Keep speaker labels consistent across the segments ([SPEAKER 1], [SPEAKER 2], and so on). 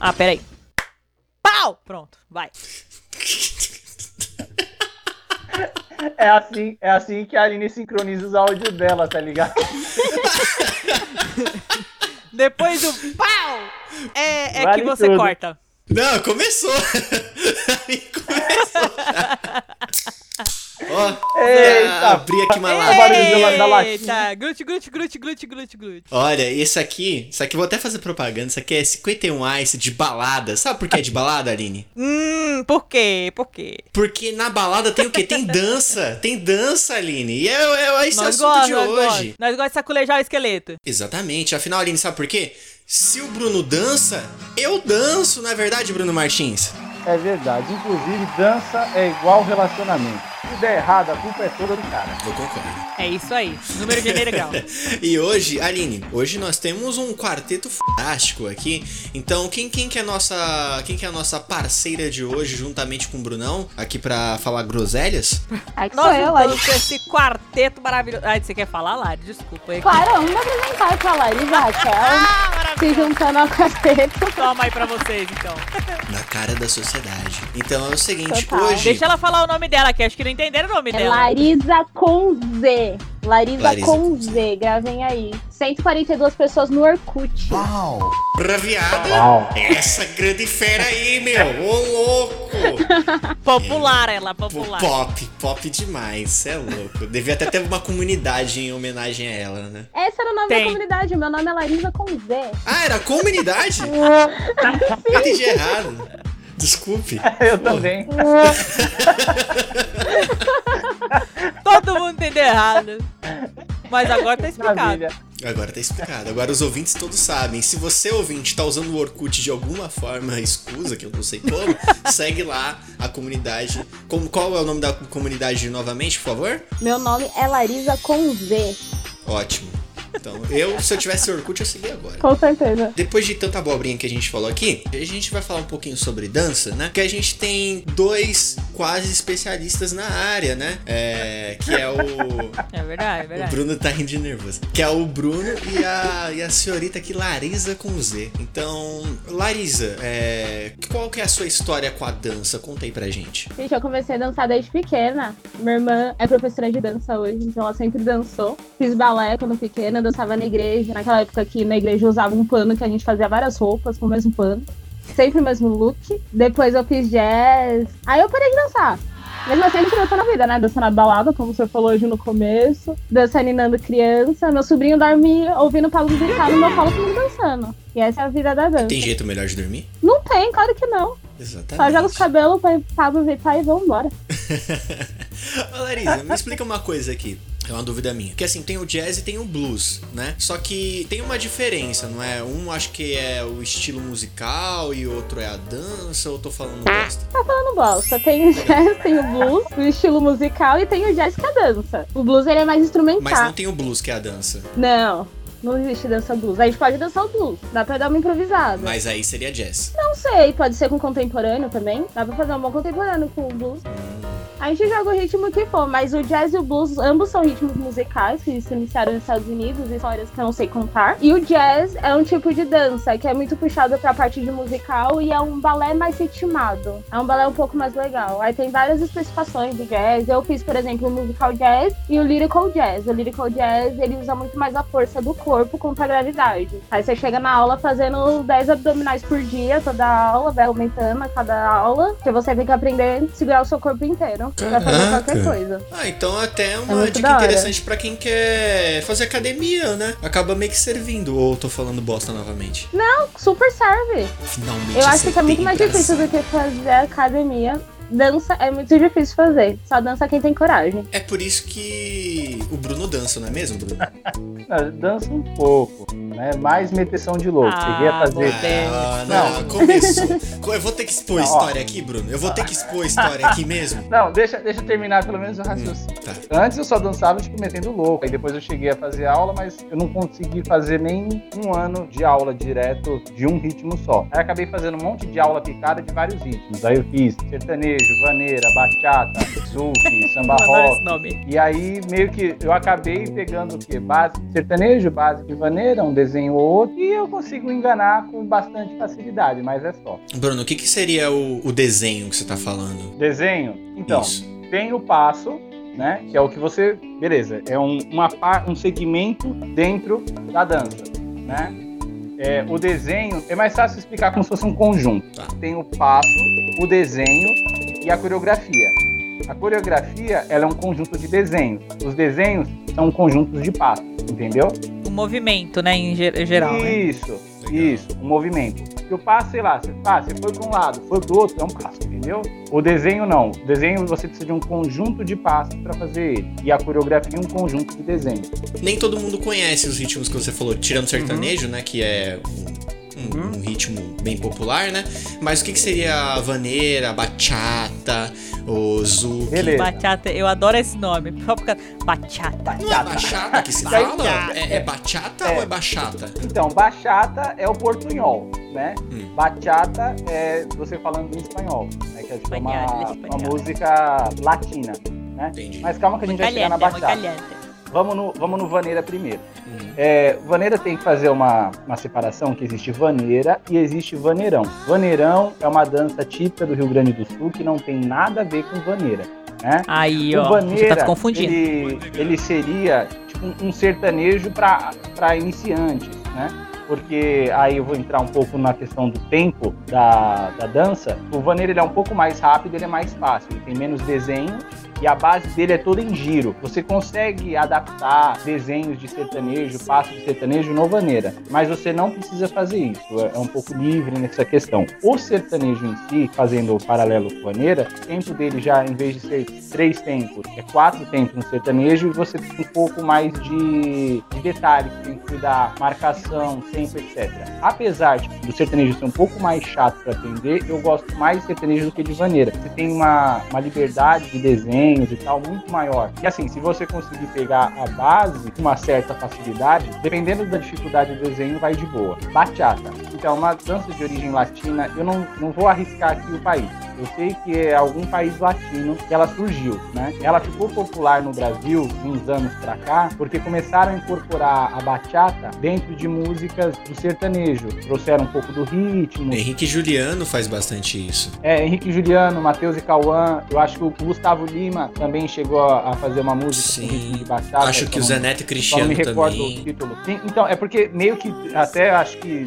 [SPEAKER 1] Ah, peraí. Pau! Pronto, vai.
[SPEAKER 2] É assim, é assim que a Aline sincroniza os áudios dela, tá ligado?
[SPEAKER 1] Depois do pau é, é
[SPEAKER 2] Vale
[SPEAKER 1] que você
[SPEAKER 2] tudo.
[SPEAKER 1] corta.
[SPEAKER 3] Não, começou. começou. Ó,
[SPEAKER 2] Eita,
[SPEAKER 3] abri aqui uma
[SPEAKER 2] É,
[SPEAKER 3] lata.
[SPEAKER 1] Eita, glute, glute, glute, glute, glute, glute.
[SPEAKER 3] Olha, esse aqui, isso aqui eu vou até fazer propaganda. Isso aqui é 51 Ice de balada. Sabe por que é de balada, Aline?
[SPEAKER 1] Hum, por quê? Por quê?
[SPEAKER 3] Porque na balada tem o quê? Tem dança. Tem dança, Aline. E é, é esse
[SPEAKER 1] Nós
[SPEAKER 3] assunto
[SPEAKER 1] gostamos,
[SPEAKER 3] de
[SPEAKER 1] nós
[SPEAKER 3] hoje.
[SPEAKER 1] gostamos. Nós gostamos de saculejar o esqueleto.
[SPEAKER 3] Exatamente. Afinal, Aline, sabe por quê? Se o Bruno dança, eu danço, não é verdade, Bruno Martins?
[SPEAKER 2] É verdade. Inclusive, dança é igual relacionamento. Se der errado, a culpa é toda do cara.
[SPEAKER 3] Eu concordo.
[SPEAKER 1] É isso aí. Número de gênero e grau.
[SPEAKER 3] E hoje, Aline, hoje nós temos um quarteto fantástico aqui. Então, quem, quem que é a nossa, quem que é a nossa parceira de hoje, juntamente com o Brunão, aqui pra falar groselhas?
[SPEAKER 4] Ai, que sou
[SPEAKER 1] Nós
[SPEAKER 4] eu, Larissa.
[SPEAKER 1] esse quarteto maravilhoso. Ai, você quer falar, Lari? Desculpa. aí.
[SPEAKER 4] Claro, vamos me apresentar com a Larissa Raquel,
[SPEAKER 1] Ah,
[SPEAKER 4] se juntando ao quarteto.
[SPEAKER 1] Toma aí pra vocês, então.
[SPEAKER 3] Na cara da sociedade. Então é o seguinte,
[SPEAKER 4] Total.
[SPEAKER 3] hoje.
[SPEAKER 1] Deixa ela falar o nome dela, que acho que não entenderam o nome
[SPEAKER 4] É
[SPEAKER 1] dela.
[SPEAKER 4] Larisa com Z. Larisa,
[SPEAKER 3] Larisa
[SPEAKER 4] com
[SPEAKER 3] com
[SPEAKER 4] Z, gravem aí. 142 pessoas no Orkut.
[SPEAKER 3] Pra viada,
[SPEAKER 2] Uau.
[SPEAKER 3] essa grande fera aí, meu. Ô, louco.
[SPEAKER 1] Popular, ela, popular.
[SPEAKER 3] Pop, pop demais, é louco. Devia até ter uma comunidade em homenagem a ela, né?
[SPEAKER 4] Esse era o nome
[SPEAKER 1] Tem.
[SPEAKER 4] da comunidade. Meu nome é Larisa com Z.
[SPEAKER 3] Ah, era comunidade? Eu entendi errado. Desculpe.
[SPEAKER 2] Eu
[SPEAKER 3] Pô,
[SPEAKER 2] também.
[SPEAKER 1] Todo mundo entendeu errado. Mas agora tá explicado.
[SPEAKER 2] Maravilha.
[SPEAKER 3] Agora tá explicado. Agora os ouvintes todos sabem. Se você, ouvinte, tá usando o Orkut de alguma forma escusa, que eu não sei como, segue lá a comunidade. Como, qual é o nome da comunidade novamente, por favor?
[SPEAKER 4] Meu nome é Larisa com Z.
[SPEAKER 3] Ótimo. Então, eu, se eu tivesse Orkut, eu segui agora.
[SPEAKER 4] Com certeza.
[SPEAKER 3] Depois de tanta abobrinha que a gente falou aqui, a gente vai falar um pouquinho sobre dança, né? Que a gente tem dois quase especialistas na área, né? É, que é o.
[SPEAKER 1] É verdade, é
[SPEAKER 3] O
[SPEAKER 1] verdade.
[SPEAKER 3] Bruno tá rindo de nervoso. Que é o Bruno e a, e a senhorita aqui, Larisa com Z. Então, Larisa, é, qual que é a sua história com a dança? Conta aí pra gente.
[SPEAKER 4] Gente, eu comecei a dançar desde pequena. Minha irmã é professora de dança hoje, então ela sempre dançou. Fiz balé quando pequena, dançava na igreja. Naquela época que na igreja usava um pano que a gente fazia várias roupas com o mesmo pano. Sempre o mesmo look. Depois eu fiz jazz. Aí eu parei de dançar. Mesmo assim, a gente dança na vida, né? Dança na balada, como o senhor falou hoje no começo. Dança aninando criança. Meu sobrinho dorme ouvindo Pablo Vittar no meu colo comigo dançando. E essa é a vida da dança.
[SPEAKER 3] Tem jeito melhor de dormir?
[SPEAKER 4] Não tem, claro que não.
[SPEAKER 3] Exatamente.
[SPEAKER 4] Só joga os cabelos pra Pablo Vittar e vambora.
[SPEAKER 3] Ô, Larisa, me explica uma coisa aqui. É uma dúvida minha. Porque assim, tem o jazz e tem o blues, né? Só que tem uma diferença, não é? Um acho que é o estilo musical e o outro é a dança, ou tô falando bosta?
[SPEAKER 4] Tá falando bosta. Tem o jazz, tem o blues, o estilo musical e tem o jazz que é dança. O blues ele é mais instrumental.
[SPEAKER 3] Mas não tem o blues que é a dança.
[SPEAKER 4] Não, não existe dança blues. A gente pode dançar o blues. Dá pra dar uma improvisada.
[SPEAKER 3] Mas aí seria jazz.
[SPEAKER 4] Não sei, pode ser com contemporâneo também. Dá pra fazer um bom contemporâneo com o blues. A gente joga o ritmo que for, mas o jazz e o blues, ambos são ritmos musicais que se iniciaram nos Estados Unidos, histórias que eu não sei contar. E o jazz é um tipo de dança que é muito puxado pra parte de musical e é um balé mais ritmado. É um balé um pouco mais legal. Aí tem várias especificações do jazz. Eu fiz, por exemplo, o musical jazz e o lyrical jazz. O lyrical jazz, ele usa muito mais a força do corpo contra a gravidade. Aí você chega na aula fazendo 10 abdominais por dia, toda aula, vai aumentando a cada aula, que você tem que aprender a segurar o seu corpo inteiro pra fazer
[SPEAKER 3] Caraca.
[SPEAKER 4] qualquer coisa.
[SPEAKER 3] Ah, então até uma
[SPEAKER 4] muito
[SPEAKER 3] dica interessante pra quem quer fazer academia, né? Acaba meio que servindo. Ou tô falando bosta novamente.
[SPEAKER 4] Super serve.
[SPEAKER 3] Finalmente.
[SPEAKER 4] Eu acho que é muito mais difícil do que fazer academia. Dança é muito difícil fazer. Só dança quem tem coragem.
[SPEAKER 3] É por isso que o Bruno dança, não é mesmo, Bruno?
[SPEAKER 2] Não, Dança um pouco. né? Mais meteção de louco.
[SPEAKER 1] Ah,
[SPEAKER 2] Cheguei a fazer.
[SPEAKER 1] bom.
[SPEAKER 3] Ah, não, começou. Eu vou ter que expor
[SPEAKER 2] Não, ó.
[SPEAKER 3] história aqui, Bruno. Eu vou ter que expor história aqui mesmo.
[SPEAKER 2] Não, deixa, deixa eu terminar pelo menos o raciocínio.
[SPEAKER 3] Tá.
[SPEAKER 2] Antes eu só dançava, tipo, metendo louco. Aí depois eu cheguei a fazer aula, mas eu não consegui fazer nem um ano de aula direto de um ritmo só. Aí eu acabei fazendo um monte de aula picada de vários ritmos. Aí eu fiz sertanejo, vaneira, bachata, zouk, samba rock. E aí, meio que eu acabei pegando o quê? Base de sertanejo, base de vaneira, um desenho ou outro, e eu consigo enganar com bastante facilidade, mas é só.
[SPEAKER 3] Bruno, o que, que seria o, o desenho que você tá falando?
[SPEAKER 2] Desenho, então,
[SPEAKER 3] Isso.
[SPEAKER 2] tem o passo, né? Que é o que você. Beleza, é um, uma, par- um segmento dentro da dança, né? É, o desenho é mais fácil explicar como se fosse um conjunto.
[SPEAKER 3] Tá.
[SPEAKER 2] Tem o passo, o desenho e a coreografia. A coreografia ela é um conjunto de desenhos. Os desenhos são conjuntos de passos, entendeu?
[SPEAKER 1] O movimento, né, em ge- geral. né?
[SPEAKER 2] Isso,
[SPEAKER 3] Legal.
[SPEAKER 2] isso, o movimento. Que o passo, sei lá, você, ah, você foi para um lado, foi pro outro, é um passo, entendeu? O desenho não. O desenho você precisa de um conjunto de passos para fazer ele. E a coreografia um conjunto de desenhos.
[SPEAKER 3] Nem todo mundo conhece os ritmos que você falou, tirando o sertanejo, né? Que é um, um- ritmo bem popular, né? Mas o que, que seria a vaneira, a bachata, o zouk?
[SPEAKER 2] Beleza.
[SPEAKER 1] Bachata, eu adoro esse nome. Só por causa- Bachata.
[SPEAKER 3] Não é bachata que se fala? É, é bachata
[SPEAKER 2] É.
[SPEAKER 3] ou é bachata?
[SPEAKER 2] Então, bachata é o portunhol, né?
[SPEAKER 3] Hum.
[SPEAKER 2] Bachata é você falando em espanhol, né? Que é tipo uma, uma música latina, né?
[SPEAKER 3] Entendi.
[SPEAKER 2] Mas calma que a gente vai chegar na
[SPEAKER 1] muito
[SPEAKER 2] bachata. Vamos no, vamos no vaneira primeiro.
[SPEAKER 3] Uhum.
[SPEAKER 2] É, vaneira tem que fazer uma, uma separação que existe vaneira e existe vaneirão. Vaneirão é uma dança típica do Rio Grande do Sul que não tem nada a ver com vaneira, né?
[SPEAKER 1] Aí,
[SPEAKER 2] o
[SPEAKER 1] ó,
[SPEAKER 2] vaneira,
[SPEAKER 1] você tá se confundindo.
[SPEAKER 2] Ele, ele seria tipo um, um sertanejo para iniciantes, né? Porque aí eu vou entrar um pouco na questão do tempo da, da dança. O vaneiro ele é um pouco mais rápido, ele é mais fácil, ele tem menos desenho e a base dele é toda em giro. Você consegue adaptar desenhos de sertanejo, passos de sertanejo no vaneira, mas você não precisa fazer isso. É um pouco livre nessa questão. O sertanejo em si, fazendo o paralelo com a vaneira, o tempo dele já, em vez de ser três tempos, é quatro tempos no sertanejo e você tem um pouco mais de, de detalhes, tem que cuidar, marcação, tempo, etc. Apesar de, do sertanejo ser um pouco mais chato para aprender, eu gosto mais de sertanejo do que de vaneira. Você tem uma, uma liberdade de desenhos e tal muito maior. E assim, se você conseguir pegar a base com uma certa facilidade, dependendo da dificuldade do desenho, vai de boa. Bachata. Então, uma dança de origem latina, eu não, não vou arriscar aqui o país. Eu sei que é algum país latino que ela surgiu, né? Ela ficou popular no Brasil uns anos pra cá, porque começaram a incorporar a bachata dentro de músicas do sertanejo. Trouxeram um pouco do ritmo,
[SPEAKER 3] Henrique Juliano faz bastante isso.
[SPEAKER 2] é, Henrique Juliano, Matheus e Cauã. Eu acho que o Gustavo Lima também chegou a fazer uma música
[SPEAKER 3] Sim.
[SPEAKER 2] com ritmo de bachata.
[SPEAKER 3] Acho que o
[SPEAKER 2] só
[SPEAKER 3] Zé
[SPEAKER 2] não-
[SPEAKER 3] Neto e
[SPEAKER 2] Só não me
[SPEAKER 3] Cristiano
[SPEAKER 2] recordo o
[SPEAKER 3] também.
[SPEAKER 2] título. Sim, então, é porque meio que até acho que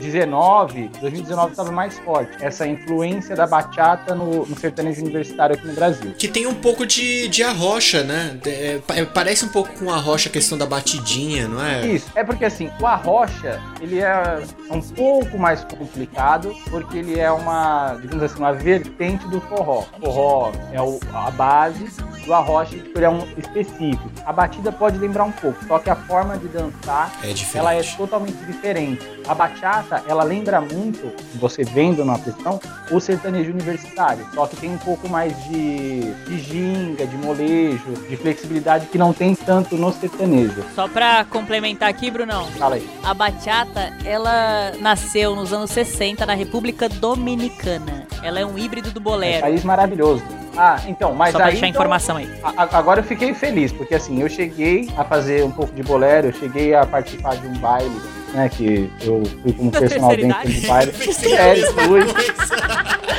[SPEAKER 2] 2019, 2019 estava mais forte. Essa influência da bachata no, no sertanejo universitário aqui no Brasil.
[SPEAKER 3] Que tem um pouco de, de arrocha, né? É, pa- parece um pouco com a arrocha a questão da batidinha, não é?
[SPEAKER 2] Isso, é porque assim, o arrocha, ele é um pouco mais complicado, porque ele é uma, digamos assim, uma vertente do forró. O forró é o- a base do arrocha, tipo, ele é um específico. A batida pode lembrar um pouco, só que a forma de dançar,
[SPEAKER 3] É diferente.
[SPEAKER 2] ela é totalmente diferente. A bachata, ela lembra muito, você vendo na questão, o sertanejo universitário, só que tem um pouco mais de, de ginga, de molejo, de flexibilidade que não tem tanto no sertanejo.
[SPEAKER 1] Só pra complementar aqui, Brunão.
[SPEAKER 2] Fala aí.
[SPEAKER 1] A bachata, ela nasceu nos anos 60 na República Dominicana. Ela é um híbrido do
[SPEAKER 2] É um
[SPEAKER 1] bolero.
[SPEAKER 2] país maravilhoso. Ah, então, mas
[SPEAKER 1] Só pra
[SPEAKER 2] aí.
[SPEAKER 1] deixar a
[SPEAKER 2] então,
[SPEAKER 1] informação aí.
[SPEAKER 2] a- agora eu fiquei feliz, porque assim, eu cheguei a fazer um pouco de bolero, eu cheguei a participar de um baile, né? Que eu fui como personal
[SPEAKER 1] idade?
[SPEAKER 2] do baile. É,
[SPEAKER 3] mesma
[SPEAKER 2] fui.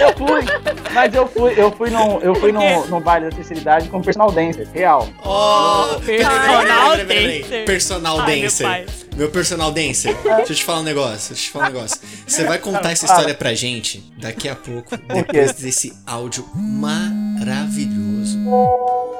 [SPEAKER 2] Eu fui, mas eu fui, eu fui no, eu fui no, no baile da terceira idade como personal dancer, real.
[SPEAKER 3] Oh,
[SPEAKER 1] Personal
[SPEAKER 3] peraí, peraí, peraí.
[SPEAKER 1] dancer.
[SPEAKER 3] Personal
[SPEAKER 1] Ai,
[SPEAKER 3] dancer. Meu personal dancer. Deixa eu te falar um negócio. Deixa eu te falar um negócio. Você vai contar essa história pra gente daqui a pouco, depois desse áudio maravilhoso.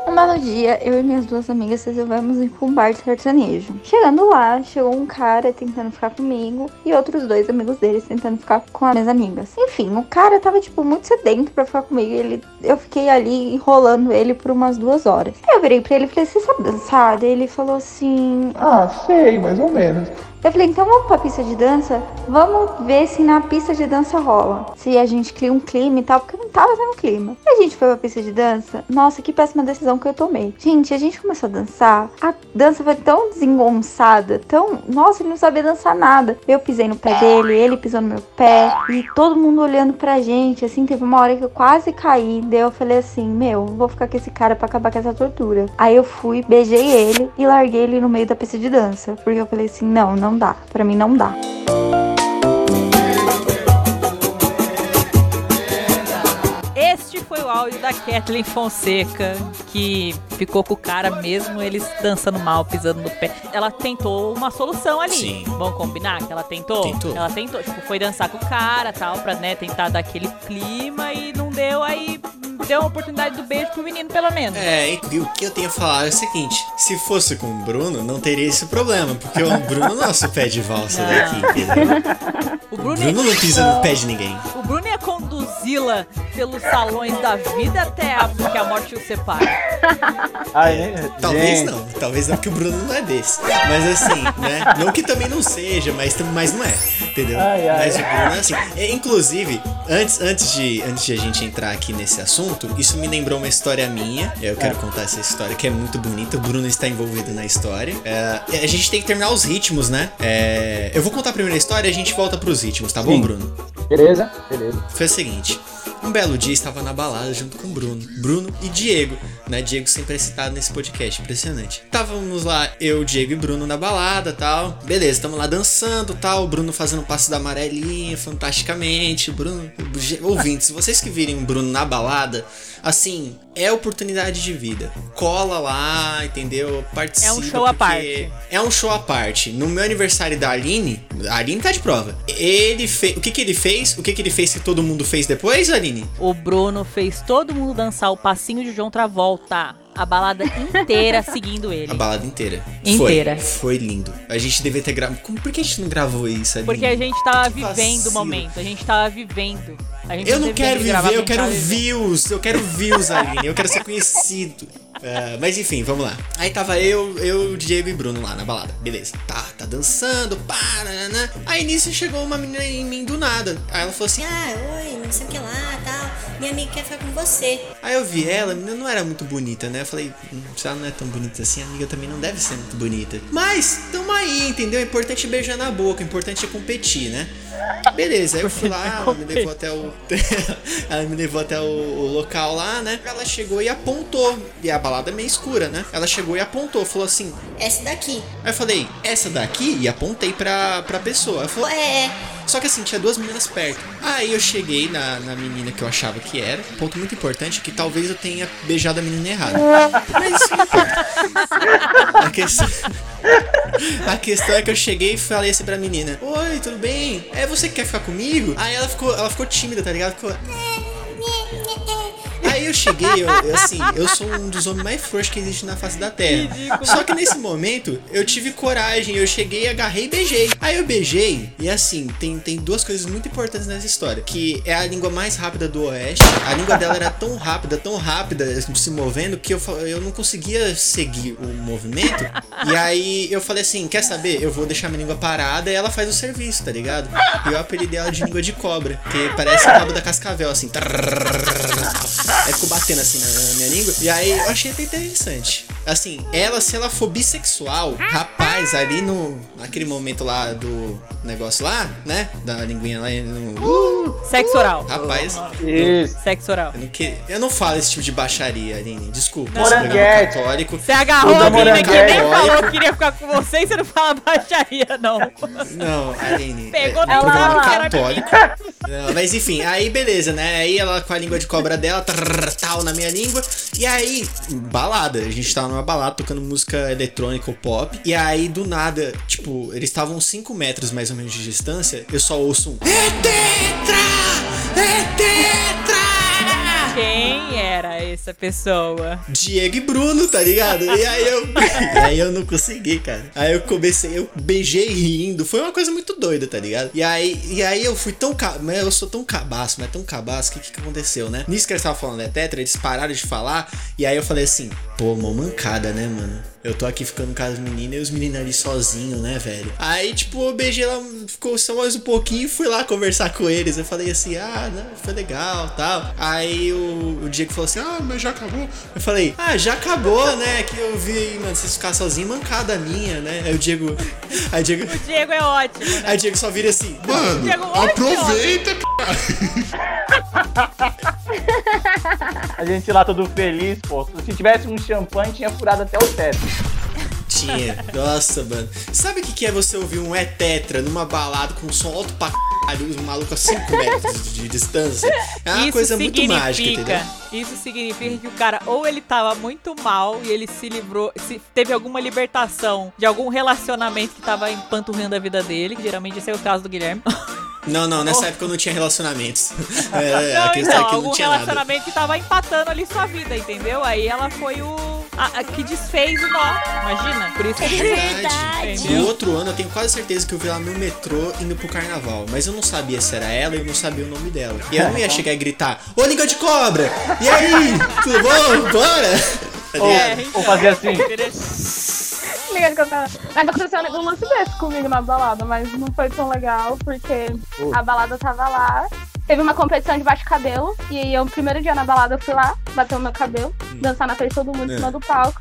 [SPEAKER 5] Um belo dia, eu e minhas duas amigas resolvemos ir pra um bar de sertanejo. Chegando lá, chegou um cara tentando ficar comigo e outros dois amigos deles tentando ficar com as minhas amigas. Enfim, o cara tava, tipo, muito sedento pra ficar comigo. Ele, eu fiquei ali enrolando ele por umas duas horas. Aí eu virei pra ele e falei, você sabe dançar? Daí ele falou assim,
[SPEAKER 6] Ah, sei, mais ou menos.
[SPEAKER 5] eu falei, então vamos pra pista de dança? Vamos ver se na pista de dança rola. Se a gente cria um clima e tal, porque não tava sendo clima. A gente foi pra pista de dança. Nossa, que péssima decisão que eu tomei. Gente, a gente começou a dançar. A dança foi tão desengonçada, tão. Nossa, ele não sabia dançar nada. Eu pisei no pé dele, ele pisou no meu pé. E todo mundo olhando pra gente. Assim, teve uma hora que eu quase caí. Daí eu falei assim: Meu, vou ficar com esse cara pra acabar com essa tortura. Aí eu fui, beijei ele e larguei ele no meio da pista de dança. Porque eu falei assim: Não, não dá. Pra mim não dá.
[SPEAKER 1] Foi o áudio da Kathleen Fonseca, que ficou com o cara mesmo, eles dançando mal, pisando no pé. Ela tentou uma solução ali.
[SPEAKER 3] Sim.
[SPEAKER 1] Vamos combinar que ela tentou?
[SPEAKER 3] Tentou.
[SPEAKER 1] Ela tentou, tipo, foi dançar com o cara tal, pra, né, tentar dar aquele clima e não deu, aí deu a oportunidade do beijo pro menino, pelo menos.
[SPEAKER 3] É, e o que eu tenho a falar é o seguinte: se fosse com o Bruno, não teria esse problema, porque o Bruno não é nosso pé de valsa
[SPEAKER 1] Não.
[SPEAKER 3] daqui, entendeu?
[SPEAKER 1] O
[SPEAKER 3] O
[SPEAKER 1] Bruno,
[SPEAKER 3] Bruno não pisa no pé de ninguém.
[SPEAKER 1] o Bruno ia conduzi-la pelos salões da vida até a, que a morte o separe.
[SPEAKER 2] Ai, né?
[SPEAKER 3] Talvez
[SPEAKER 2] Gente,
[SPEAKER 3] não, talvez não, porque o Bruno não é desse. Mas assim, né? Não que também não seja, mas, mas não é, entendeu?
[SPEAKER 2] Ai, ai.
[SPEAKER 3] Mas o Bruno é assim. É, inclusive, antes, antes, de, antes de a gente entrar aqui nesse assunto, isso me lembrou uma história minha. Eu quero contar essa história que é muito bonita. O Bruno está envolvido na história. É, a gente tem que terminar os ritmos, né? É, eu vou contar primeiro a história e a gente volta pros ritmos, tá bom,
[SPEAKER 2] Sim.
[SPEAKER 3] Bruno?
[SPEAKER 2] Beleza? Beleza.
[SPEAKER 3] Foi o seguinte. Um belo dia estava na balada junto com Bruno. Bruno e Diego, né? Diego sempre é citado nesse podcast, impressionante. Estávamos lá, eu, Diego e Bruno na balada tal. Beleza, estamos lá dançando tal. O Bruno fazendo o passo da amarelinha, fantasticamente. O Bruno. Ouvintes, vocês que virem o Bruno na balada, assim, é oportunidade de vida. Cola lá, entendeu? Participa.
[SPEAKER 1] É um show à parte.
[SPEAKER 3] É um show à parte. No meu aniversário da Aline, a Aline tá de prova. Ele fez. O que que ele fez? O que que ele fez que todo mundo fez depois, Aline?
[SPEAKER 1] O Bruno fez todo mundo dançar o passinho de João Travolta. A balada inteira seguindo ele.
[SPEAKER 3] A balada inteira.
[SPEAKER 1] Inteira.
[SPEAKER 3] Foi, foi lindo. A gente devia ter gravado. Como- Por que a gente não gravou isso, Aline?
[SPEAKER 1] Porque a gente tava
[SPEAKER 3] Que
[SPEAKER 1] vivendo
[SPEAKER 3] vacilo.
[SPEAKER 1] o momento. A gente tava vivendo. A gente
[SPEAKER 3] Eu não quero viver, eu quero
[SPEAKER 1] vivendo.
[SPEAKER 3] views. Eu quero views, Aline. Eu quero ser conhecido. É, mas enfim, vamos lá. Aí tava eu, eu, Diego e Bruno lá na balada. Beleza. Tá, tá dançando, pá, nananã. Aí nisso chegou uma menina em mim do nada. Aí ela falou assim:
[SPEAKER 7] Ah, oi, não sei o que lá. Minha amiga quer ficar com você.
[SPEAKER 3] Aí eu vi ela, a menina não era muito bonita, né? Eu falei, hum, se ela não é tão bonita assim, a amiga também não deve ser muito bonita. Mas, tamo aí, entendeu? O importante é beijar na boca, o importante é competir, né? Beleza, aí eu fui lá, ela me levou até o. ela me levou até o, o local lá, né? Ela chegou e apontou. E a balada é meio escura, né? Ela chegou e apontou, falou assim.
[SPEAKER 7] Essa daqui.
[SPEAKER 3] Aí eu falei, essa daqui? E apontei pra, pra pessoa. Ela falou,
[SPEAKER 7] É,
[SPEAKER 3] só que assim, tinha duas meninas perto. Aí eu cheguei na, na menina que eu achava que era. Ponto muito importante que talvez eu tenha beijado a menina errada. Mas isso. A questão, a questão é que eu cheguei e falei assim pra menina: Oi, tudo bem? É você que quer ficar comigo? Aí ela ficou, ela ficou tímida, tá ligado? Ficou. Aí eu cheguei, eu, eu, assim, eu sou um dos homens mais frouxos que existe na face da terra. Só que nesse momento, eu tive coragem, eu cheguei, agarrei e beijei. Aí eu beijei, e assim, tem, tem duas coisas muito importantes nessa história. Que é a língua mais rápida do oeste. A língua dela era tão rápida, tão rápida, se movendo, que eu, eu não conseguia seguir o movimento. E aí eu falei assim, quer saber? Eu vou deixar minha língua parada e ela faz o serviço, tá ligado? E eu apelidei ela de língua de cobra, que parece o rabo da cascavel, assim. Ficou batendo assim na, na minha língua. E aí eu achei até interessante. Assim, ela, se ela for bissexual, rapaz, ali no. Naquele momento lá do negócio lá, né? Da linguinha lá no. Uh,
[SPEAKER 1] Sexo oral.
[SPEAKER 3] rapaz,
[SPEAKER 2] Isso.
[SPEAKER 1] Sexo oral.
[SPEAKER 3] eu não, que, eu não falo esse tipo de baixaria, Aline. Desculpa.
[SPEAKER 1] Não.
[SPEAKER 3] esse programa
[SPEAKER 2] Moranguete.
[SPEAKER 3] católico.
[SPEAKER 1] Você agarrou a menina que nem falou que queria ficar com você e você não fala baixaria, não.
[SPEAKER 3] Não, Aline.
[SPEAKER 1] Pegou
[SPEAKER 3] é, programa
[SPEAKER 1] sabe que era
[SPEAKER 3] católico. Não, mas enfim, aí beleza, né? Aí ela com a língua de cobra dela, trrr, tal, na minha língua. E aí, balada. A gente tava numa balada tocando música eletrônica ou pop. E aí, do nada, tipo, eles estavam 5 metros mais ou menos de distância. Eu só ouço um. É tetra! É tetra!
[SPEAKER 1] Quem era essa pessoa?
[SPEAKER 3] Diego e Bruno, tá ligado? E aí eu, e aí eu não consegui, cara. Aí eu comecei, eu beijei rindo. Foi uma coisa muito doida, tá ligado? E aí, e aí eu fui tão ca... mas eu sou tão cabaço, mas tão cabaço, o que, que que aconteceu, né? Nisso que eles estavam falando é tetra, eles pararam de falar. E aí eu falei assim, pô, mó mancada, né, mano? Eu tô aqui ficando com as meninas e os meninos ali sozinhos, né, velho? Aí, tipo, eu beijei lá, ficou só mais um pouquinho e fui lá conversar com eles. Eu falei assim, ah, não, foi legal tal. Aí o, o Diego falou assim, ah, mas já acabou. Eu falei, ah, já acabou, né? Que eu vi, mano, vocês ficar sozinhos, mancada minha, né? Aí o Diego. Aí o Diego.
[SPEAKER 1] O Diego é ótimo, né?
[SPEAKER 3] Aí o Diego só vira assim,
[SPEAKER 8] Mano,
[SPEAKER 1] Diego,
[SPEAKER 8] aproveita,
[SPEAKER 2] A gente lá todo feliz, pô. Se tivesse um champanhe, tinha furado até o teto.
[SPEAKER 3] Tinha. Nossa, mano. Sabe o que, que é você ouvir um é tetra numa balada com um som alto pra caralho, um maluco a 5 metros de distância? É uma
[SPEAKER 1] isso
[SPEAKER 3] coisa muito mágica, entendeu?
[SPEAKER 1] Isso significa que o cara ou ele tava muito mal e ele se livrou, se teve alguma libertação de algum relacionamento que tava empanturrando a vida dele, que geralmente esse é o caso do Guilherme.
[SPEAKER 3] Não, não, nessa época eu não tinha relacionamentos. É, a
[SPEAKER 1] não,
[SPEAKER 3] questão
[SPEAKER 1] então,
[SPEAKER 3] é que
[SPEAKER 1] algum
[SPEAKER 3] não tinha nada.
[SPEAKER 1] relacionamento que tava empatando ali sua vida, entendeu? Aí ela foi o a, a que desfez o nó, imagina? Por isso que
[SPEAKER 3] É
[SPEAKER 1] ele
[SPEAKER 3] verdade. No outro ano eu tenho quase certeza que eu vi ela no metrô indo pro carnaval. Mas eu não sabia se era ela e eu não sabia o nome dela. E eu não ia chegar e gritar: Ô língua de cobra! E aí? Tudo bom? Bora?
[SPEAKER 2] Ou,
[SPEAKER 3] ligado?
[SPEAKER 2] ou fazer assim.
[SPEAKER 4] Mas aconteceu um lance desse comigo na balada, mas não foi tão legal, porque
[SPEAKER 2] Uh.
[SPEAKER 4] a balada tava lá. Teve uma competição de baixo cabelo. E aí eu, no primeiro dia na balada, eu fui lá, bater o meu cabelo, dançar na frente de todo mundo em
[SPEAKER 3] É.
[SPEAKER 4] cima do palco.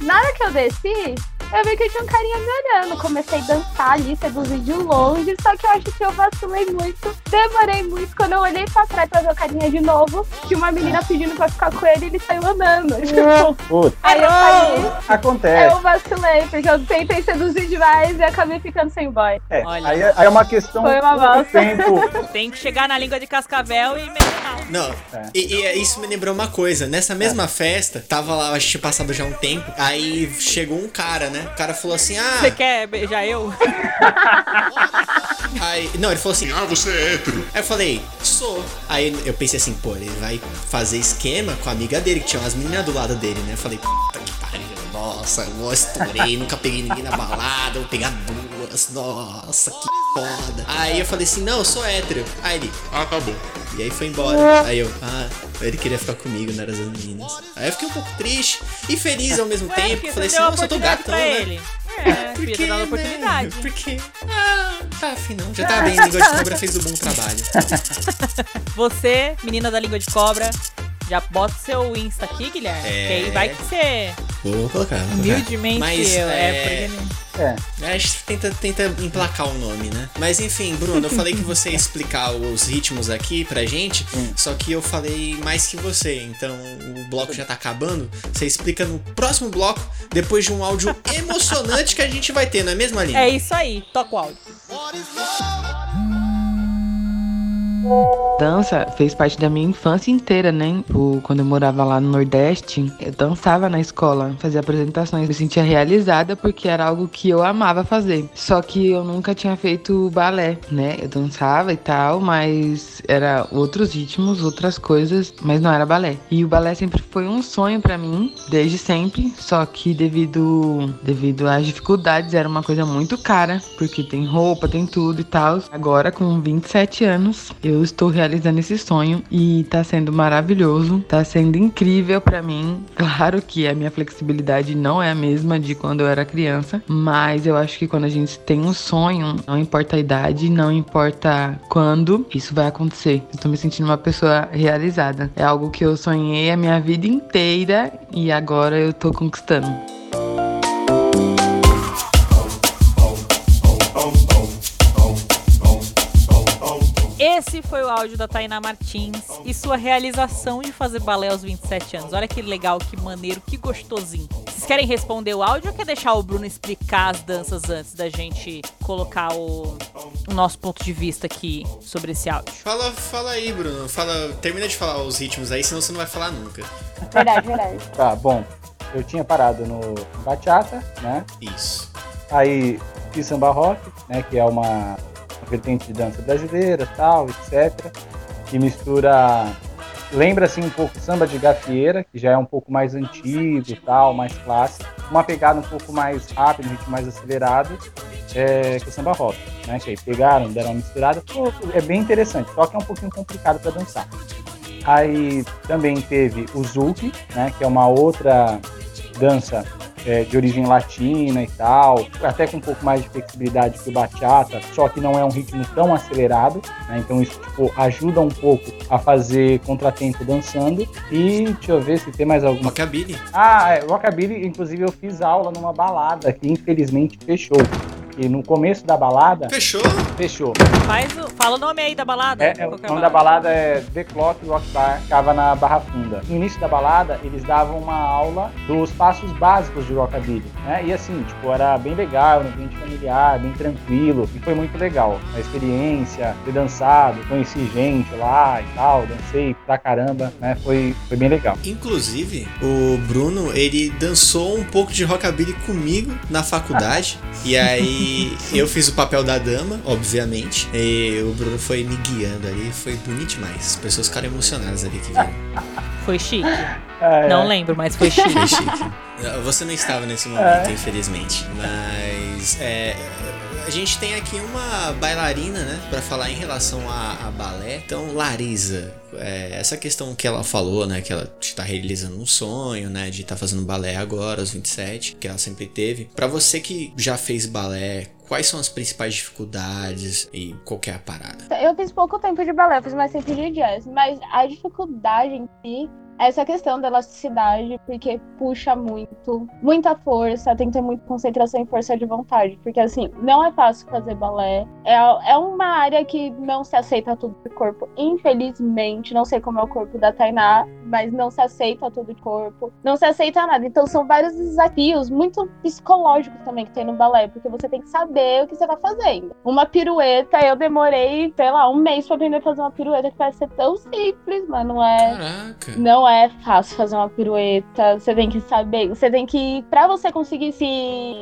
[SPEAKER 4] Na hora que eu desci, eu vi que tinha um carinha me olhando. Comecei a dançar ali, seduzir de longe. Só que eu acho que eu vacilei muito. Demorei muito. Quando eu olhei pra trás pra ver o carinha de novo, tinha uma menina pedindo pra ficar com ele e ele saiu andando. Tipo, aí eu saí.
[SPEAKER 2] acontece.
[SPEAKER 4] Eu vacilei, porque eu tentei seduzir demais e acabei ficando sem boy.
[SPEAKER 2] É,
[SPEAKER 1] Olha.
[SPEAKER 2] aí, aí é uma questão
[SPEAKER 4] Foi uma
[SPEAKER 2] tempo.
[SPEAKER 1] Tem que chegar na língua de cascavel e meter.
[SPEAKER 3] Não,
[SPEAKER 2] É.
[SPEAKER 3] e, e isso me lembrou uma coisa. Nessa mesma festa, tava lá, a gente tinha passado já um tempo. Aí chegou um cara, né? O cara falou assim: Ah,
[SPEAKER 1] Você quer beijar eu?
[SPEAKER 3] aí, não, ele falou assim:
[SPEAKER 8] Ah, você é hétero.
[SPEAKER 3] Aí eu falei, sou. Aí eu pensei assim, pô, ele vai fazer esquema com a amiga dele, que tinha umas meninas do lado dele, né? Eu falei, puta que pariu, nossa, eu estourei, nunca peguei ninguém na balada, vou pegar duas, nossa, que foda. Aí eu falei assim, não, eu sou hétero. Aí ele,
[SPEAKER 8] Ah, tá bom.
[SPEAKER 3] e aí foi embora. Aí eu, ah, ele queria ficar comigo, não era as meninas. Aí eu fiquei um pouco triste e feliz ao mesmo
[SPEAKER 1] Ué,
[SPEAKER 3] tempo.
[SPEAKER 1] porque
[SPEAKER 3] Falei assim, nossa, eu tô
[SPEAKER 1] oportunidade
[SPEAKER 3] gatão,
[SPEAKER 1] pra
[SPEAKER 3] né?
[SPEAKER 1] ele. É,
[SPEAKER 3] Por
[SPEAKER 1] podia
[SPEAKER 3] quê,
[SPEAKER 1] ter dado
[SPEAKER 3] né?
[SPEAKER 1] oportunidade.
[SPEAKER 3] Porque, ah, tá afim não. Já tá bem, língua de cobra fez um bom trabalho.
[SPEAKER 1] Você, menina da língua de cobra, já bota o seu Insta aqui, Guilherme.
[SPEAKER 3] É.
[SPEAKER 1] Que aí vai que você
[SPEAKER 3] Vou colocar, vou colocar.
[SPEAKER 1] humildemente
[SPEAKER 3] Mas,
[SPEAKER 1] eu. É,
[SPEAKER 3] é,
[SPEAKER 1] porque...
[SPEAKER 2] É,
[SPEAKER 3] A gente tenta, tenta emplacar o nome, né? Mas enfim, Bruno, eu falei que você ia explicar os ritmos aqui pra gente, só que eu falei mais que você, então o bloco já tá acabando. Você explica no próximo bloco, depois de um áudio emocionante que a gente vai ter, não é mesmo, Aline?
[SPEAKER 1] É isso aí, toca o áudio.
[SPEAKER 9] Dança fez parte da minha infância inteira, né? Quando eu morava lá no Nordeste, eu dançava na escola, fazia apresentações, me sentia realizada porque era algo que eu amava fazer. Só que eu nunca tinha feito balé, né? Eu dançava e tal, mas era outros ritmos, outras coisas, mas não era balé. E o balé sempre foi um sonho pra mim, desde sempre, só que devido devido às dificuldades era uma coisa muito cara, porque tem roupa, tem tudo e tal. Agora com 27 anos, eu estou realizando esse sonho e tá sendo maravilhoso, tá sendo incrível pra mim. Claro que a minha flexibilidade não é a mesma de quando eu era criança, mas eu acho que quando a gente tem um sonho, não importa a idade, não importa quando, isso vai acontecer. Eu tô me sentindo uma pessoa realizada. É algo que eu sonhei a minha vida inteira e agora eu tô conquistando.
[SPEAKER 1] Esse foi o áudio da Tainá Martins e sua realização de fazer balé aos 27 anos. Olha que legal, que maneiro, que gostosinho. Vocês querem responder o áudio ou quer deixar o Bruno explicar as danças antes da gente colocar o, o nosso ponto de vista aqui sobre esse áudio?
[SPEAKER 3] Fala, fala aí, Bruno. Fala, termina de falar os ritmos aí, senão você não vai falar nunca.
[SPEAKER 4] Verdade, verdade.
[SPEAKER 2] tá, bom. Eu tinha parado no bachata, né?
[SPEAKER 3] Isso.
[SPEAKER 2] Aí fiz samba rock, né? Que é uma, uma vertente de dança brasileira, tal, etc. Que mistura lembra assim um pouco samba de gafieira, que já é um pouco mais antigo, tal, mais clássico. Uma pegada um pouco mais rápida, um ritmo mais acelerado, é, que é o samba rock, né? Que aí pegaram, deram uma misturada. Pô, é bem interessante, só que é um pouquinho complicado para dançar. Aí também teve o Zouk, né? Que é uma outra dança é, de origem latina e tal, até com um pouco mais de flexibilidade que o bachata, só que não é um ritmo tão acelerado, né? então isso tipo, ajuda um pouco a fazer contratempo dançando. E deixa eu ver se tem mais alguma.
[SPEAKER 3] Rockabilly.
[SPEAKER 2] Ah, é, Rockabilly, inclusive eu fiz aula numa balada que infelizmente fechou. E no começo da balada.
[SPEAKER 3] Fechou?
[SPEAKER 2] Fechou.
[SPEAKER 1] Faz o, fala o nome aí da balada.
[SPEAKER 2] É, é, o nome da balada é The Clock Rock Bar, ficava na Barra Funda. No início da balada, eles davam uma aula dos passos básicos de rockabilly, né? E assim, tipo, era bem legal, um ambiente familiar, bem tranquilo, e foi muito legal. A experiência, ter dançado, conheci gente lá e tal, dancei pra caramba, né? Foi, foi bem legal.
[SPEAKER 3] Inclusive, o Bruno, ele dançou um pouco de rockabilly comigo na faculdade, e aí eu fiz o papel da dama, obviamente. E o Bruno foi me guiando ali. Foi bonito demais. As pessoas ficaram emocionadas ali que viram.
[SPEAKER 1] Foi chique.
[SPEAKER 2] É,
[SPEAKER 1] Não lembro, mas foi chique.
[SPEAKER 3] Foi chique. Você não estava nesse momento, infelizmente. Mas é, a gente tem aqui uma bailarina, né, para falar em relação a, a balé. Então, Larisa, é, essa questão que ela falou, né, que ela está realizando um sonho, né, de estar tá fazendo balé agora, aos 27, que ela sempre teve. Para você que já fez balé, quais são as principais dificuldades e qual é a parada?
[SPEAKER 4] Eu fiz pouco tempo de balé, fiz mais tempo de jazz, mas a dificuldade em si essa questão da elasticidade, porque puxa muito, muita força, tem que ter muita concentração e força de vontade, porque assim, não é fácil fazer balé, é, é uma área que não se aceita tudo de corpo, infelizmente, não sei como é o corpo da Tainá, mas não se aceita tudo de corpo, não se aceita nada, então são vários desafios, muito psicológicos também que tem no balé, porque você tem que saber o que você tá fazendo. Uma pirueta, eu demorei, sei lá, um mês pra aprender a fazer uma pirueta que parece ser tão simples, mas não é...
[SPEAKER 3] Caraca!
[SPEAKER 4] Não é fácil fazer uma pirueta. Você tem que saber. Você tem que. Pra você conseguir se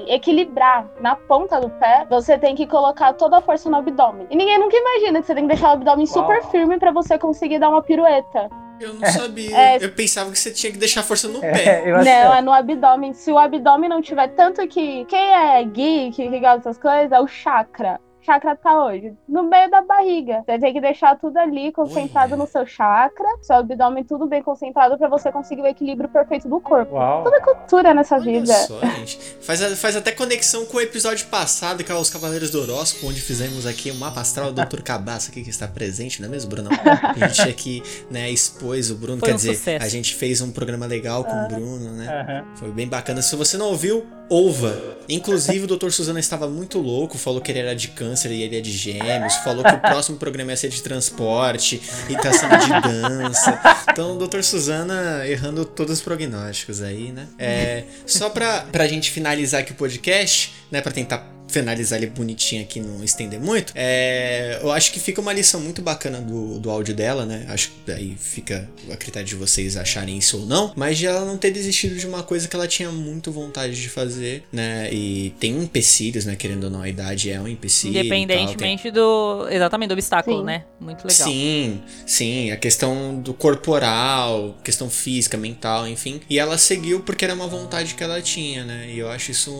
[SPEAKER 4] equilibrar na ponta do pé, você tem que colocar toda a força no abdômen. E ninguém nunca imagina que você tem que deixar o abdômen
[SPEAKER 2] Uau.
[SPEAKER 4] super firme pra você conseguir dar uma pirueta.
[SPEAKER 3] Eu não sabia.
[SPEAKER 4] É.
[SPEAKER 3] Eu pensava que você tinha que deixar a força no pé.
[SPEAKER 2] É, eu acho
[SPEAKER 4] Não,
[SPEAKER 2] que
[SPEAKER 4] é no abdômen. Se o abdômen não tiver tanto que. Quem é geek, que gosta dessas coisas, é o chakra. O chakra tá hoje? No meio da barriga. Você tem que deixar tudo ali concentrado
[SPEAKER 3] Olha.
[SPEAKER 4] no seu chakra, seu abdômen tudo bem concentrado pra você conseguir o equilíbrio perfeito do corpo.
[SPEAKER 2] Uau.
[SPEAKER 4] Toda cultura nessa
[SPEAKER 3] Olha
[SPEAKER 4] vida.
[SPEAKER 3] só, gente. Faz, a- faz até conexão com o episódio passado, que é os Cavaleiros do Horóscopo, onde fizemos aqui o mapa astral do Dr. Cabaço aqui, que está presente, não é mesmo, Bruno? A gente aqui, né, expôs o Bruno,
[SPEAKER 1] Foi
[SPEAKER 3] quer
[SPEAKER 1] um
[SPEAKER 3] dizer,
[SPEAKER 1] sucesso.
[SPEAKER 3] a gente fez um programa legal com o Bruno, né?
[SPEAKER 2] Aham.
[SPEAKER 3] Foi bem bacana. Se você não ouviu, ouva. Inclusive, o Dr. Suzana estava muito louco, falou que ele era de câncer e ele é de gêmeos, falou que o próximo programa ia ser de transporte e tá sendo de dança. Então, Dr. Suzana errando todos os prognósticos aí, né? É, só pra, pra gente finalizar aqui o podcast, né, pra tentar finalizar ele bonitinho aqui, não estender muito, é, eu acho que fica uma lição muito bacana do, do áudio dela, né? Acho que daí fica a critério de vocês acharem isso ou não, mas de ela não ter desistido de uma coisa que ela tinha muito vontade de fazer, né? E tem empecilhos, né? Querendo ou não, a idade é um empecilho. e tal, tem-
[SPEAKER 1] Independentemente do. Exatamente, do obstáculo,
[SPEAKER 4] Sim.
[SPEAKER 1] né? Muito legal.
[SPEAKER 3] Sim, sim, a questão do corporal, questão física, mental, enfim. E ela seguiu porque era uma vontade que ela tinha, né? E eu acho isso,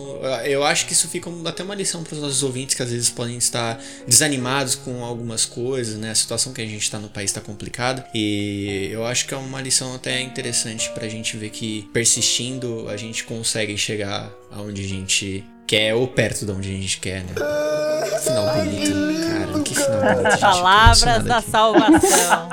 [SPEAKER 3] eu acho que isso fica até uma lição para os nossos ouvintes que às vezes podem estar desanimados com algumas coisas, né? A situação que a gente está no país está complicada e eu acho que é uma lição até interessante pra gente ver que persistindo a gente consegue chegar aonde a gente quer ou perto de onde a gente quer, né? Final bonito, cara.
[SPEAKER 1] Palavras da
[SPEAKER 3] aqui.
[SPEAKER 1] salvação.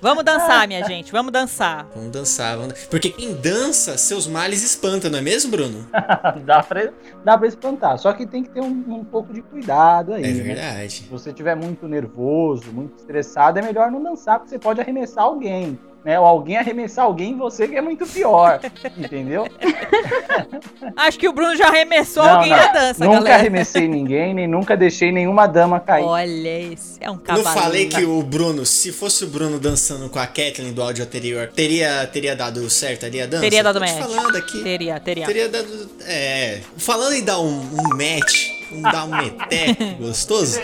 [SPEAKER 1] vamos dançar, minha gente. Vamos dançar.
[SPEAKER 3] Vamos dançar, vamos Porque quem dança, seus males espanta, não é mesmo, Bruno?
[SPEAKER 2] dá, pra, dá pra espantar. Só que tem que ter um, um pouco de cuidado aí.
[SPEAKER 3] É
[SPEAKER 2] né?
[SPEAKER 3] verdade.
[SPEAKER 2] Se você estiver muito nervoso, muito estressado, é melhor não dançar, porque você pode arremessar alguém. Né? Ou alguém arremessar alguém em você, que é muito pior. entendeu?
[SPEAKER 1] Acho que o Bruno já arremessou
[SPEAKER 2] Não,
[SPEAKER 1] alguém
[SPEAKER 2] não.
[SPEAKER 1] na dança,
[SPEAKER 2] nunca
[SPEAKER 1] galera.
[SPEAKER 2] arremessei ninguém, nem nunca deixei nenhuma dama cair.
[SPEAKER 1] Olha, esse é um
[SPEAKER 3] Não
[SPEAKER 1] cavalo.
[SPEAKER 3] falei que o Bruno, se fosse o Bruno dançando com a Kathleen do áudio anterior, teria, teria dado certo ali a dança?
[SPEAKER 1] Teria dado
[SPEAKER 3] Tô te
[SPEAKER 1] match.
[SPEAKER 3] falando aqui.
[SPEAKER 1] Teria, teria.
[SPEAKER 3] Teria dado. É. Falando em dar um, um match, um dar um meteco gostoso.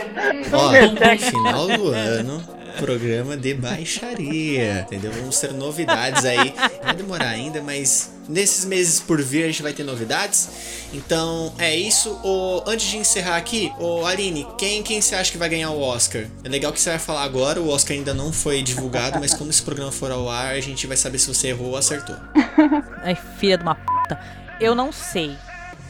[SPEAKER 3] Ó, no final do ano, programa de baixaria, entendeu? Vamos ter novidades aí. Vai demorar ainda, mas nesses meses por vir a gente vai ter novidades. Então é isso. O, antes de encerrar aqui, o Aline, quem quem você acha que vai ganhar o Oscar? É legal que você vai falar agora. O Oscar ainda não foi divulgado, mas quando esse programa for ao ar, a gente vai saber se você errou ou acertou.
[SPEAKER 1] Ai, filha de uma puta. Eu não sei.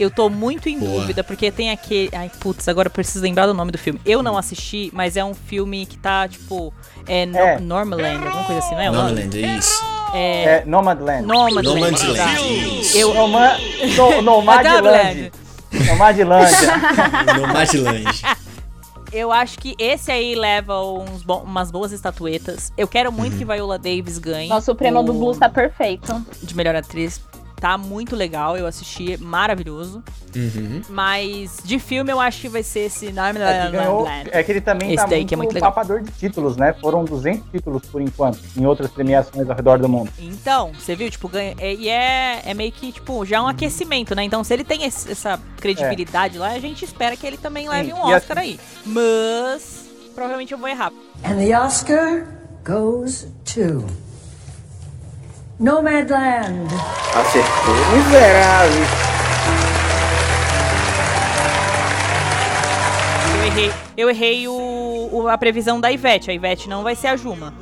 [SPEAKER 1] Eu tô muito em
[SPEAKER 3] Boa.
[SPEAKER 1] dúvida, porque tem aquele. Ai, putz, agora eu preciso lembrar do nome do filme. Eu não assisti, mas é um filme que tá, tipo. É, no,
[SPEAKER 2] É.
[SPEAKER 1] Normaland, alguma coisa assim, não é?
[SPEAKER 3] Nomadland, é isso.
[SPEAKER 1] É.
[SPEAKER 2] É Nomadland.
[SPEAKER 1] Nomadland.
[SPEAKER 3] Nomadland,
[SPEAKER 1] exato.
[SPEAKER 3] isso.
[SPEAKER 1] Eu.
[SPEAKER 2] Noma, no, Nomadland. Nomadlândia.
[SPEAKER 3] Nomadland.
[SPEAKER 1] Eu acho que esse aí leva uns bo- umas boas estatuetas. Eu quero muito que Viola Davis ganhe.
[SPEAKER 4] Nossa, o prêmio do
[SPEAKER 1] o-
[SPEAKER 4] Blues tá perfeito.
[SPEAKER 1] De melhor atriz. Tá muito legal, eu assisti, maravilhoso.
[SPEAKER 3] Uhum.
[SPEAKER 1] Mas de filme eu acho que vai ser esse
[SPEAKER 2] É ganhou-
[SPEAKER 1] Nomadland.
[SPEAKER 2] é que ele também
[SPEAKER 1] Esse
[SPEAKER 2] tá
[SPEAKER 1] daí
[SPEAKER 2] muito,
[SPEAKER 1] que é muito legal.
[SPEAKER 2] papador de títulos, né? Foram 200 títulos por enquanto, em outras premiações ao redor do mundo.
[SPEAKER 1] Então, você viu, tipo, ganha. é- E é, é meio que, tipo, já é um aquecimento, né? Então, se ele tem esse- essa credibilidade lá, a gente espera que ele também leve um
[SPEAKER 2] e
[SPEAKER 1] Oscar aí. Mas. Provavelmente eu vou errar.
[SPEAKER 8] And the Oscar goes to Nomadland.
[SPEAKER 2] Acertou, miserável.
[SPEAKER 1] Eu errei, eu errei o, o- a previsão da Ivete. A Ivete não vai ser a Juma,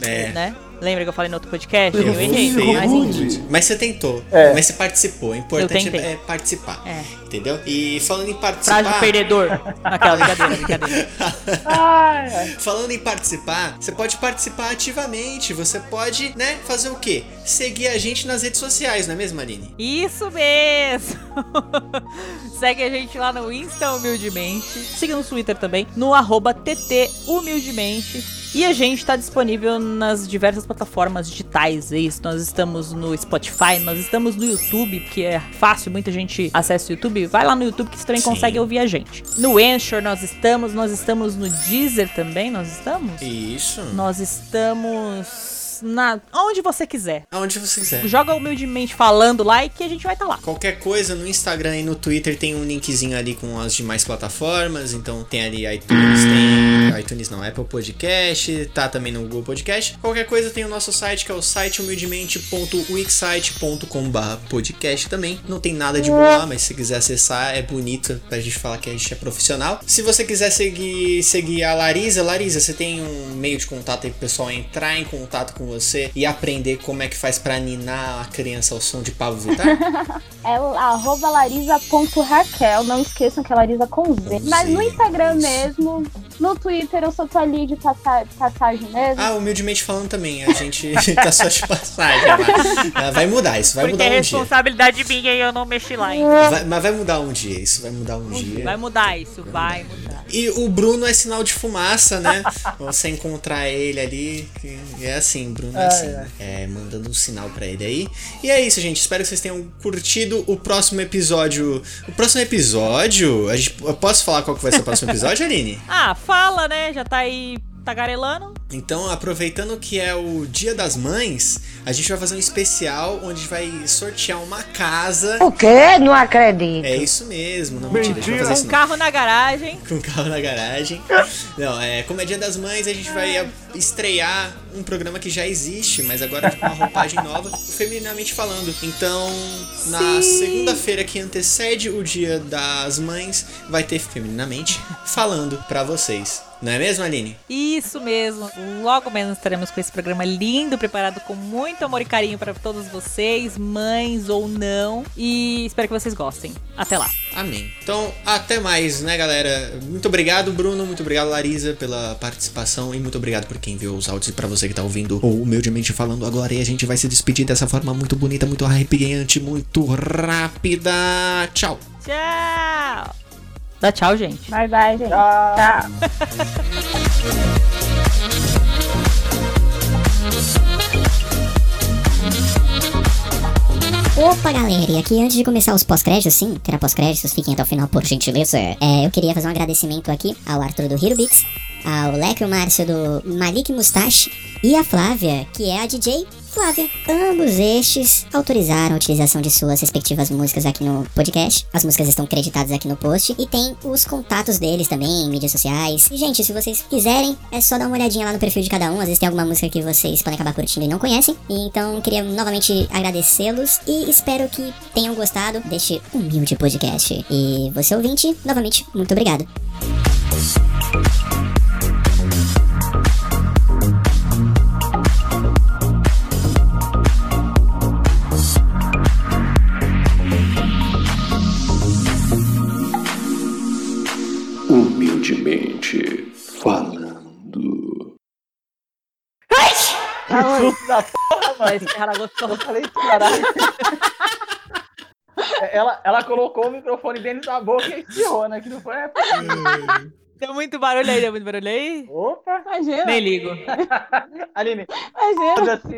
[SPEAKER 3] É.
[SPEAKER 1] né? Lembra que eu falei no outro podcast?
[SPEAKER 3] Eu
[SPEAKER 1] Eu errei.
[SPEAKER 3] feio,
[SPEAKER 1] Mas.
[SPEAKER 3] Mas você tentou.
[SPEAKER 2] É.
[SPEAKER 3] Mas você participou. O importante é participar.
[SPEAKER 1] É.
[SPEAKER 3] Entendeu? E falando em participar.
[SPEAKER 1] Frágil perdedor. Aquela brincadeira, brincadeira.
[SPEAKER 3] Falando em participar, você pode participar ativamente. Você pode, né, fazer o quê? Seguir a gente nas redes sociais, não é mesmo, Aline?
[SPEAKER 1] Isso mesmo! Segue a gente lá no Insta Humildemente. Siga no Twitter também, no arroba TT Humildemente. E a gente tá disponível nas diversas plataformas digitais. É isso. Nós estamos no Spotify, nós estamos no YouTube, porque é fácil, muita gente acessa o YouTube. Vai lá no YouTube que você também
[SPEAKER 3] Sim.
[SPEAKER 1] consegue ouvir a gente. No Anchor nós estamos, nós estamos no Deezer também, nós estamos?
[SPEAKER 3] Isso.
[SPEAKER 1] Nós estamos na onde você quiser.
[SPEAKER 3] Aonde você quiser.
[SPEAKER 1] Joga humildemente falando lá e que a gente vai estar lá.
[SPEAKER 3] Qualquer coisa no Instagram e no Twitter tem um linkzinho ali com as demais plataformas. Então tem ali iTunes, tem. iTunes não, Apple Podcast, tá também no Google Podcast. Qualquer coisa tem o nosso site que é o site humildemente.wixsite.com.br podcast também. Não tem nada de bom lá, mas se quiser acessar é bonito pra gente falar que a gente é profissional. Se você quiser seguir, seguir a Larisa, Larisa, você tem um meio de contato aí pro pessoal entrar em contato com você e aprender como é que faz pra ninar a criança ao som de Pablo Vittar?
[SPEAKER 4] É o arroba larisa.raquel. Não esqueçam que é Larisa com Z. Mas no Instagram mesmo, no Twitter eu só tô ali de passa- passagem mesmo.
[SPEAKER 3] Ah, humildemente falando também, a gente tá só de passagem lá. Ah, Vai mudar, isso vai
[SPEAKER 1] Porque
[SPEAKER 3] mudar
[SPEAKER 1] é
[SPEAKER 3] um dia.
[SPEAKER 1] responsabilidade minha e eu não mexi lá ainda.
[SPEAKER 3] Vai- mas vai mudar um dia, isso vai mudar um dia.
[SPEAKER 1] Vai mudar isso, vai mudar.
[SPEAKER 3] E o Bruno é sinal de fumaça, né? Você encontrar ele ali, é assim, Bruno é assim, né? É, mandando um sinal pra ele aí. E é isso, gente. Espero que vocês tenham curtido o próximo episódio. O próximo episódio, a gente, eu posso falar qual que vai ser o próximo episódio, Aline?
[SPEAKER 1] Ah, fala, né? Já tá aí tagarelando.
[SPEAKER 3] Então, aproveitando que é o Dia das Mães, a gente vai fazer um especial onde a gente vai sortear uma casa.
[SPEAKER 8] O quê? Não acredito.
[SPEAKER 3] É isso mesmo, não mentira, a gente vai fazer
[SPEAKER 1] Com um carro na garagem.
[SPEAKER 3] Com o carro na garagem. Não, é, como é Dia das Mães, a gente vai é, estrear um programa que já existe, mas agora com uma roupagem nova, femininamente falando. Então, na segunda-feira que antecede o Dia das Mães, vai ter femininamente falando pra vocês. Não é mesmo, Aline?
[SPEAKER 1] Isso mesmo. Logo menos estaremos com esse programa lindo, preparado com muito amor e carinho para todos vocês, mães ou não. E espero que vocês gostem. Até lá.
[SPEAKER 3] Amém. Então, até mais, né, galera? Muito obrigado, Bruno. Muito obrigado, Larisa, pela participação. E muito obrigado por quem viu os áudios e pra você que tá ouvindo ou humildemente falando agora. E a gente vai se despedir dessa forma muito bonita, muito arrepiante, muito rápida. Tchau.
[SPEAKER 1] Tchau. Dá tchau, gente.
[SPEAKER 4] Bye, bye, gente.
[SPEAKER 2] Tchau.
[SPEAKER 4] Tchau.
[SPEAKER 7] Opa, galera, e aqui antes de começar os pós-créditos, sim, terá pós-créditos, fiquem até o final, por gentileza. É, eu queria fazer um agradecimento aqui ao Arthur do Hero Beats, ao Leque e Márcio do Malik Mustache e a Flávia, que é a DJ Flávia. Ambos estes autorizaram a utilização de suas respectivas músicas aqui no podcast. As músicas estão creditadas aqui no post e tem os contatos deles também em mídias sociais. E, gente, se vocês quiserem, é só dar uma olhadinha lá no perfil de cada um. Às vezes tem alguma música que vocês podem acabar curtindo e não conhecem. Então, queria novamente agradecê-los e espero que tenham gostado deste humilde podcast. E você ouvinte, novamente, muito obrigado.
[SPEAKER 1] Esse cara gostou.
[SPEAKER 2] Eu falei, caralho. Ela, ela colocou o microfone dentro da boca e espirrou, né? Que não foi. é possível.
[SPEAKER 1] Deu muito barulho aí, deu muito barulho aí.
[SPEAKER 2] Opa!
[SPEAKER 4] Imagina.
[SPEAKER 1] Nem ligo.
[SPEAKER 2] Aline,
[SPEAKER 4] Imagina.
[SPEAKER 2] foda-se.